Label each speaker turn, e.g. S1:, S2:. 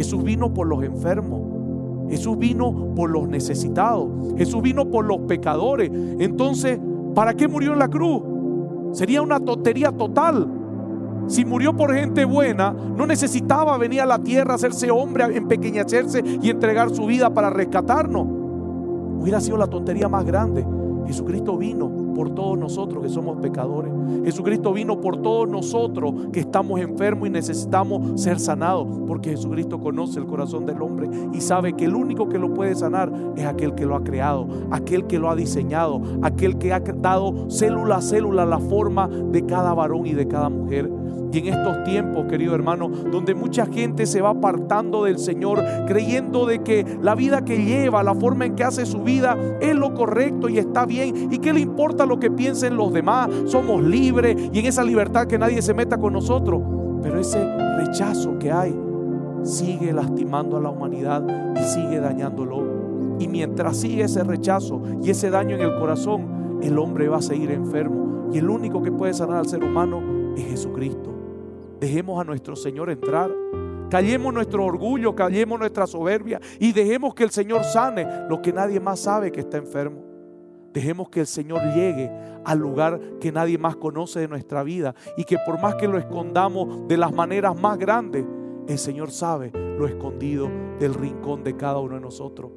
S1: Jesús vino por los enfermos. Jesús vino por los necesitados. Jesús vino por los pecadores. Entonces, ¿para qué murió en la cruz? Sería una tontería total. Si murió por gente buena, no necesitaba venir a la tierra, hacerse hombre, empequeñecerse y entregar su vida para rescatarnos. Hubiera sido la tontería más grande. Jesucristo vino por todos nosotros que somos pecadores. Jesucristo vino por todos nosotros que estamos enfermos y necesitamos ser sanados. Porque Jesucristo conoce el corazón del hombre y sabe que el único que lo puede sanar es aquel que lo ha creado, aquel que lo ha diseñado, aquel que ha dado célula a célula la forma de cada varón y de cada mujer. Y en estos tiempos, querido hermano, donde mucha gente se va apartando del Señor, creyendo de que la vida que lleva, la forma en que hace su vida, es lo correcto y está bien. ¿Y qué le importa lo que piensen los demás? Somos libres y en esa libertad que nadie se meta con nosotros. Pero ese rechazo que hay sigue lastimando a la humanidad y sigue dañándolo. Y mientras sigue ese rechazo y ese daño en el corazón, el hombre va a seguir enfermo. Y el único que puede sanar al ser humano es Jesucristo. Dejemos a nuestro Señor entrar. Callemos nuestro orgullo, callemos nuestra soberbia y dejemos que el Señor sane lo que nadie más sabe que está enfermo. Dejemos que el Señor llegue al lugar que nadie más conoce de nuestra vida y que por más que lo escondamos de las maneras más grandes, el Señor sabe lo escondido del rincón de cada uno de nosotros.